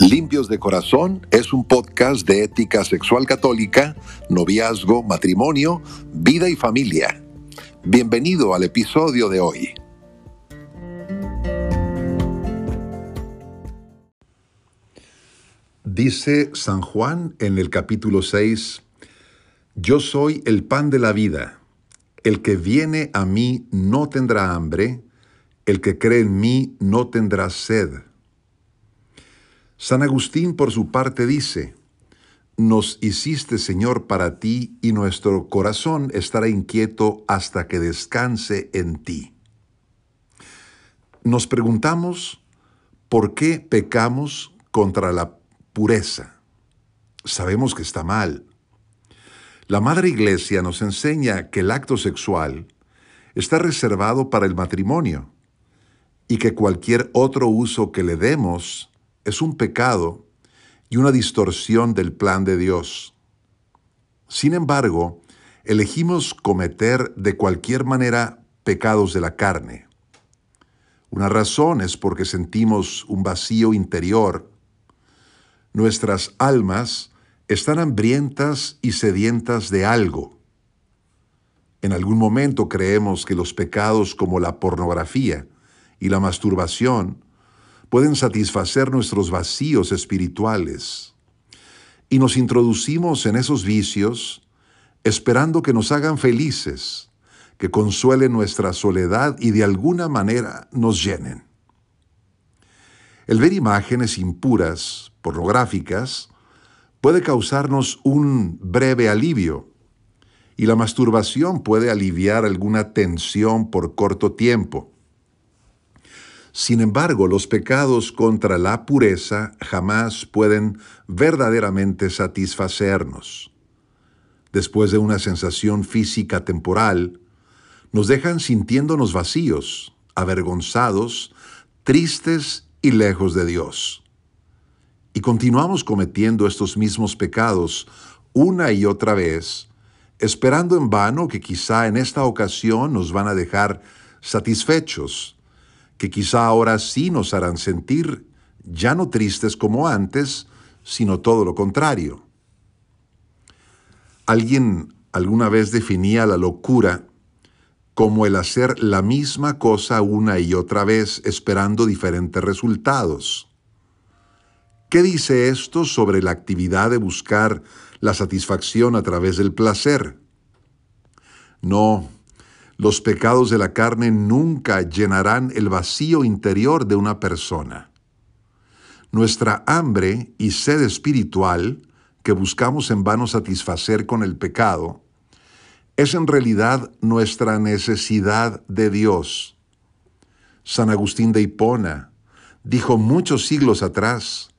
Limpios de Corazón es un podcast de ética sexual católica, noviazgo, matrimonio, vida y familia. Bienvenido al episodio de hoy. Dice San Juan en el capítulo 6, Yo soy el pan de la vida. El que viene a mí no tendrá hambre, el que cree en mí no tendrá sed. San Agustín por su parte dice, Nos hiciste Señor para ti y nuestro corazón estará inquieto hasta que descanse en ti. Nos preguntamos, ¿por qué pecamos contra la pureza? Sabemos que está mal. La Madre Iglesia nos enseña que el acto sexual está reservado para el matrimonio y que cualquier otro uso que le demos es un pecado y una distorsión del plan de Dios. Sin embargo, elegimos cometer de cualquier manera pecados de la carne. Una razón es porque sentimos un vacío interior. Nuestras almas están hambrientas y sedientas de algo. En algún momento creemos que los pecados como la pornografía y la masturbación pueden satisfacer nuestros vacíos espirituales. Y nos introducimos en esos vicios esperando que nos hagan felices, que consuelen nuestra soledad y de alguna manera nos llenen. El ver imágenes impuras, pornográficas, puede causarnos un breve alivio, y la masturbación puede aliviar alguna tensión por corto tiempo. Sin embargo, los pecados contra la pureza jamás pueden verdaderamente satisfacernos. Después de una sensación física temporal, nos dejan sintiéndonos vacíos, avergonzados, tristes y lejos de Dios. Y continuamos cometiendo estos mismos pecados una y otra vez, esperando en vano que quizá en esta ocasión nos van a dejar satisfechos que quizá ahora sí nos harán sentir ya no tristes como antes, sino todo lo contrario. Alguien alguna vez definía la locura como el hacer la misma cosa una y otra vez esperando diferentes resultados. ¿Qué dice esto sobre la actividad de buscar la satisfacción a través del placer? No, los pecados de la carne nunca llenarán el vacío interior de una persona. Nuestra hambre y sed espiritual, que buscamos en vano satisfacer con el pecado, es en realidad nuestra necesidad de Dios. San Agustín de Hipona dijo muchos siglos atrás,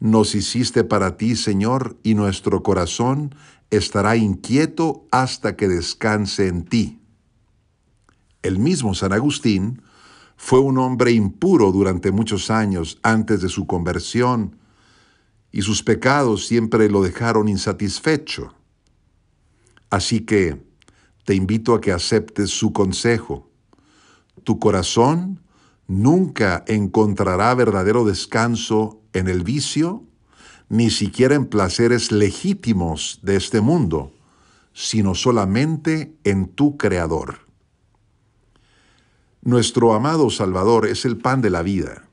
Nos hiciste para ti, Señor, y nuestro corazón estará inquieto hasta que descanse en ti. El mismo San Agustín fue un hombre impuro durante muchos años antes de su conversión y sus pecados siempre lo dejaron insatisfecho. Así que te invito a que aceptes su consejo. Tu corazón nunca encontrará verdadero descanso en el vicio, ni siquiera en placeres legítimos de este mundo, sino solamente en tu Creador. Nuestro amado Salvador es el pan de la vida.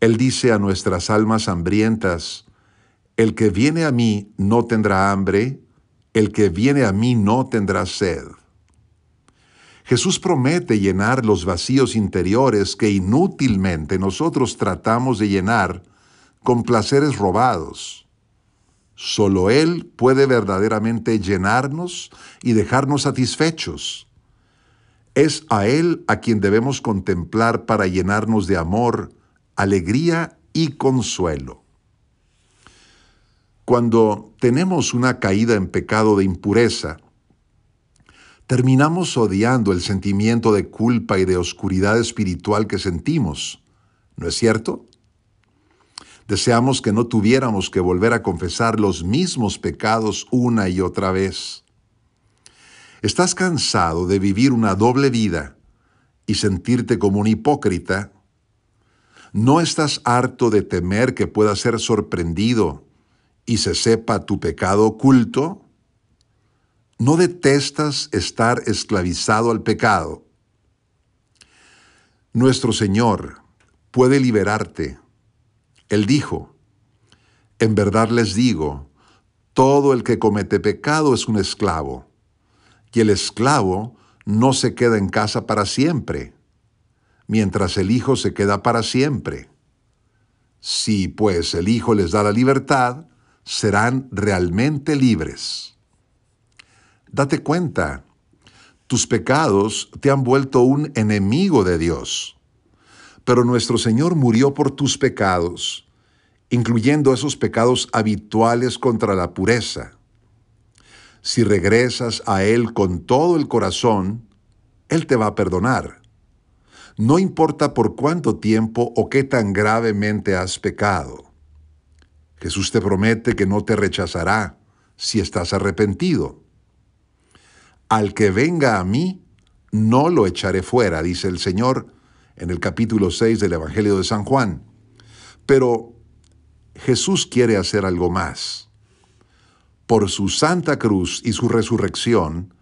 Él dice a nuestras almas hambrientas, el que viene a mí no tendrá hambre, el que viene a mí no tendrá sed. Jesús promete llenar los vacíos interiores que inútilmente nosotros tratamos de llenar con placeres robados. Solo Él puede verdaderamente llenarnos y dejarnos satisfechos. Es a Él a quien debemos contemplar para llenarnos de amor, alegría y consuelo. Cuando tenemos una caída en pecado de impureza, terminamos odiando el sentimiento de culpa y de oscuridad espiritual que sentimos, ¿no es cierto? Deseamos que no tuviéramos que volver a confesar los mismos pecados una y otra vez. ¿Estás cansado de vivir una doble vida y sentirte como un hipócrita? ¿No estás harto de temer que pueda ser sorprendido y se sepa tu pecado oculto? ¿No detestas estar esclavizado al pecado? Nuestro Señor puede liberarte. Él dijo, en verdad les digo, todo el que comete pecado es un esclavo, y el esclavo no se queda en casa para siempre mientras el Hijo se queda para siempre. Si pues el Hijo les da la libertad, serán realmente libres. Date cuenta, tus pecados te han vuelto un enemigo de Dios, pero nuestro Señor murió por tus pecados, incluyendo esos pecados habituales contra la pureza. Si regresas a Él con todo el corazón, Él te va a perdonar no importa por cuánto tiempo o qué tan gravemente has pecado. Jesús te promete que no te rechazará si estás arrepentido. Al que venga a mí, no lo echaré fuera, dice el Señor en el capítulo 6 del Evangelio de San Juan. Pero Jesús quiere hacer algo más. Por su santa cruz y su resurrección,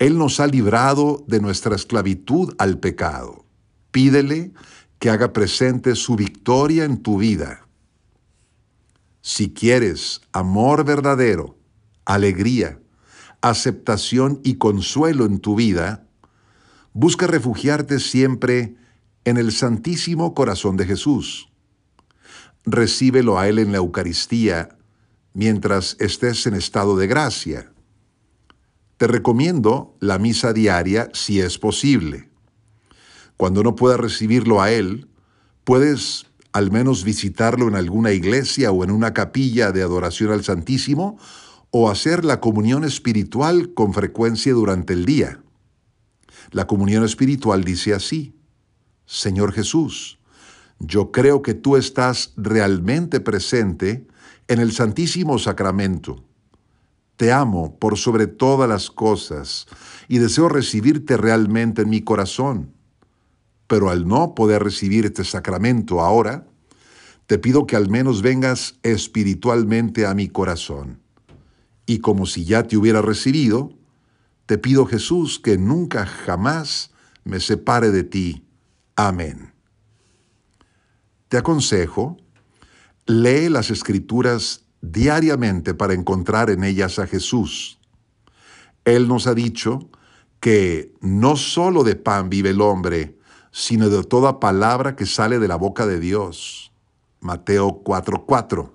Él nos ha librado de nuestra esclavitud al pecado. Pídele que haga presente su victoria en tu vida. Si quieres amor verdadero, alegría, aceptación y consuelo en tu vida, busca refugiarte siempre en el Santísimo Corazón de Jesús. Recíbelo a Él en la Eucaristía mientras estés en estado de gracia. Te recomiendo la misa diaria si es posible. Cuando no puedas recibirlo a Él, puedes al menos visitarlo en alguna iglesia o en una capilla de adoración al Santísimo o hacer la comunión espiritual con frecuencia durante el día. La comunión espiritual dice así, Señor Jesús, yo creo que tú estás realmente presente en el Santísimo Sacramento. Te amo por sobre todas las cosas y deseo recibirte realmente en mi corazón pero al no poder recibir este sacramento ahora, te pido que al menos vengas espiritualmente a mi corazón. Y como si ya te hubiera recibido, te pido Jesús que nunca jamás me separe de ti. Amén. Te aconsejo, lee las escrituras diariamente para encontrar en ellas a Jesús. Él nos ha dicho que no solo de pan vive el hombre, sino de toda palabra que sale de la boca de Dios. Mateo 4:4.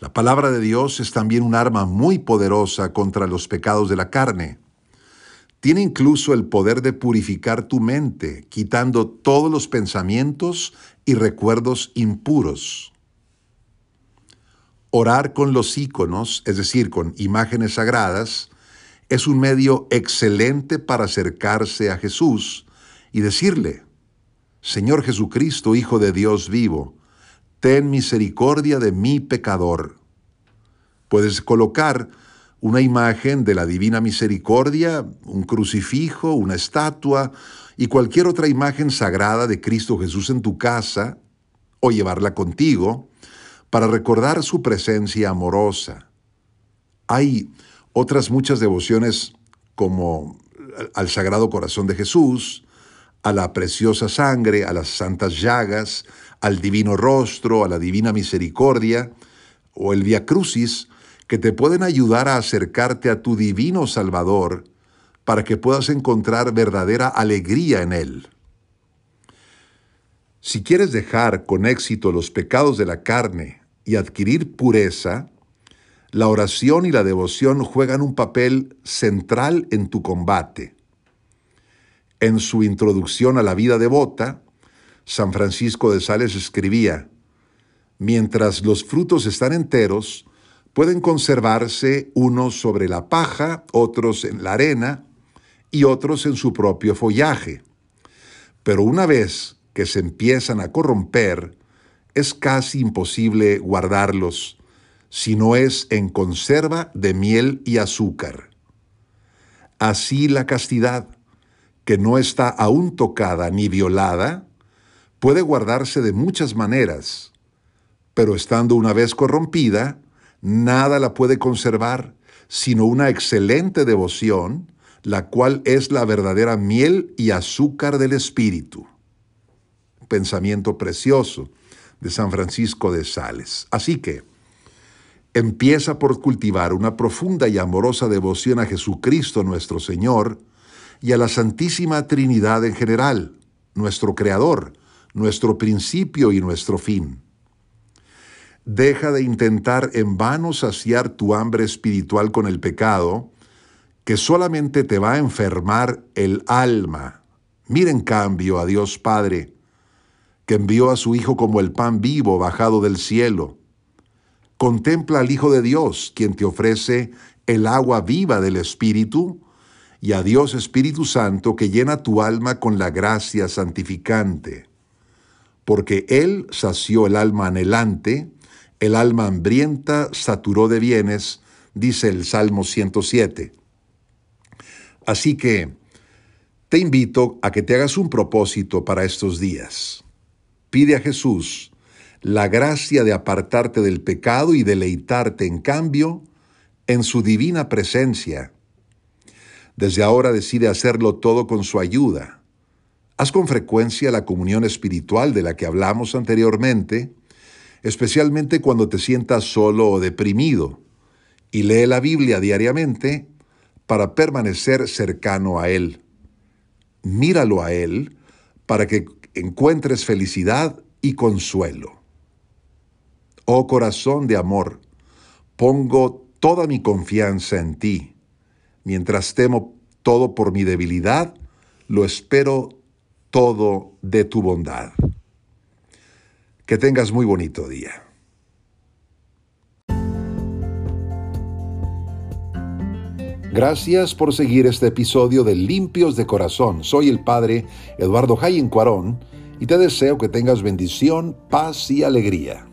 La palabra de Dios es también un arma muy poderosa contra los pecados de la carne. Tiene incluso el poder de purificar tu mente, quitando todos los pensamientos y recuerdos impuros. Orar con los íconos, es decir, con imágenes sagradas, es un medio excelente para acercarse a Jesús, y decirle, Señor Jesucristo, Hijo de Dios vivo, ten misericordia de mi pecador. Puedes colocar una imagen de la divina misericordia, un crucifijo, una estatua y cualquier otra imagen sagrada de Cristo Jesús en tu casa o llevarla contigo para recordar su presencia amorosa. Hay otras muchas devociones como al Sagrado Corazón de Jesús, a la preciosa sangre, a las santas llagas, al divino rostro, a la divina misericordia o el Via Crucis, que te pueden ayudar a acercarte a tu divino Salvador para que puedas encontrar verdadera alegría en Él. Si quieres dejar con éxito los pecados de la carne y adquirir pureza, la oración y la devoción juegan un papel central en tu combate. En su introducción a la vida devota, San Francisco de Sales escribía, Mientras los frutos están enteros, pueden conservarse unos sobre la paja, otros en la arena y otros en su propio follaje. Pero una vez que se empiezan a corromper, es casi imposible guardarlos, si no es en conserva de miel y azúcar. Así la castidad, que no está aún tocada ni violada, puede guardarse de muchas maneras, pero estando una vez corrompida, nada la puede conservar, sino una excelente devoción, la cual es la verdadera miel y azúcar del Espíritu. Pensamiento precioso de San Francisco de Sales. Así que, empieza por cultivar una profunda y amorosa devoción a Jesucristo nuestro Señor y a la Santísima Trinidad en general, nuestro Creador, nuestro principio y nuestro fin. Deja de intentar en vano saciar tu hambre espiritual con el pecado, que solamente te va a enfermar el alma. Mira en cambio a Dios Padre, que envió a su Hijo como el pan vivo bajado del cielo. Contempla al Hijo de Dios, quien te ofrece el agua viva del Espíritu, y a Dios Espíritu Santo, que llena tu alma con la gracia santificante. Porque Él sació el alma anhelante, el alma hambrienta saturó de bienes, dice el Salmo 107. Así que te invito a que te hagas un propósito para estos días. Pide a Jesús la gracia de apartarte del pecado y deleitarte en cambio en su divina presencia. Desde ahora decide hacerlo todo con su ayuda. Haz con frecuencia la comunión espiritual de la que hablamos anteriormente, especialmente cuando te sientas solo o deprimido, y lee la Biblia diariamente para permanecer cercano a Él. Míralo a Él para que encuentres felicidad y consuelo. Oh corazón de amor, pongo toda mi confianza en ti. Mientras temo todo por mi debilidad, lo espero todo de tu bondad. Que tengas muy bonito día. Gracias por seguir este episodio de Limpios de Corazón. Soy el Padre Eduardo Jayen Cuarón y te deseo que tengas bendición, paz y alegría.